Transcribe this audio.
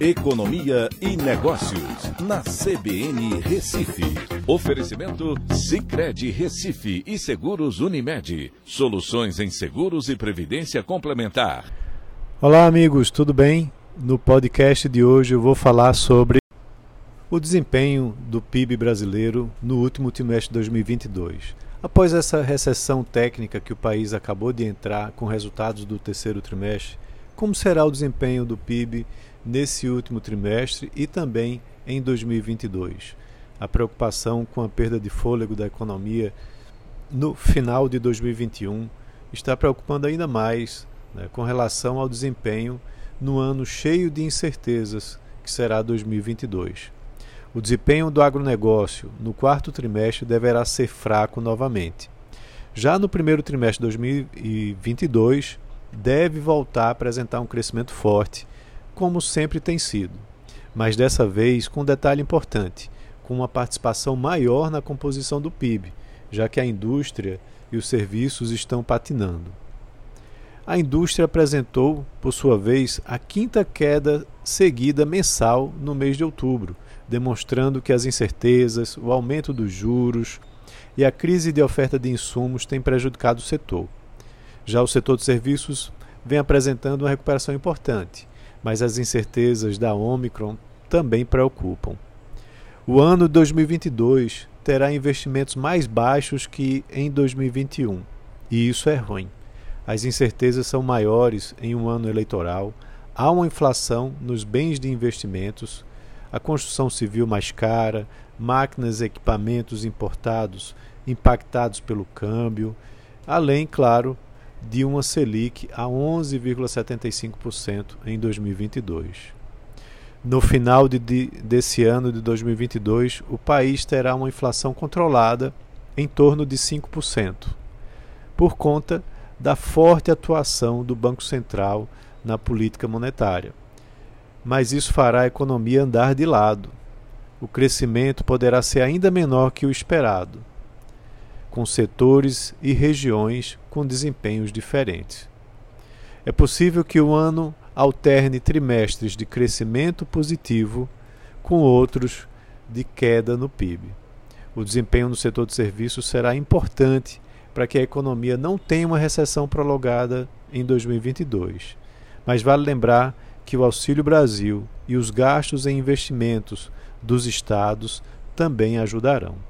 Economia e Negócios, na CBN Recife. Oferecimento Cicred Recife e Seguros Unimed. Soluções em seguros e previdência complementar. Olá, amigos, tudo bem? No podcast de hoje eu vou falar sobre o desempenho do PIB brasileiro no último trimestre de 2022. Após essa recessão técnica que o país acabou de entrar com resultados do terceiro trimestre, como será o desempenho do PIB nesse último trimestre e também em 2022. A preocupação com a perda de fôlego da economia no final de 2021 está preocupando ainda mais né, com relação ao desempenho no ano cheio de incertezas que será 2022. O desempenho do agronegócio no quarto trimestre deverá ser fraco novamente. Já no primeiro trimestre de 2022, deve voltar a apresentar um crescimento forte como sempre tem sido, mas dessa vez com um detalhe importante, com uma participação maior na composição do PIB, já que a indústria e os serviços estão patinando. A indústria apresentou, por sua vez, a quinta queda seguida mensal no mês de outubro, demonstrando que as incertezas, o aumento dos juros e a crise de oferta de insumos têm prejudicado o setor. Já o setor de serviços vem apresentando uma recuperação importante, mas as incertezas da Omicron também preocupam. O ano de 2022 terá investimentos mais baixos que em 2021, e isso é ruim. As incertezas são maiores em um ano eleitoral, há uma inflação nos bens de investimentos, a construção civil mais cara, máquinas e equipamentos importados impactados pelo câmbio, além, claro, de uma Selic a 11,75% em 2022. No final de, de, desse ano de 2022, o país terá uma inflação controlada em torno de 5%, por conta da forte atuação do Banco Central na política monetária. Mas isso fará a economia andar de lado. O crescimento poderá ser ainda menor que o esperado com setores e regiões com desempenhos diferentes. É possível que o ano alterne trimestres de crescimento positivo com outros de queda no PIB. O desempenho no setor de serviços será importante para que a economia não tenha uma recessão prolongada em 2022. Mas vale lembrar que o Auxílio Brasil e os gastos em investimentos dos estados também ajudarão.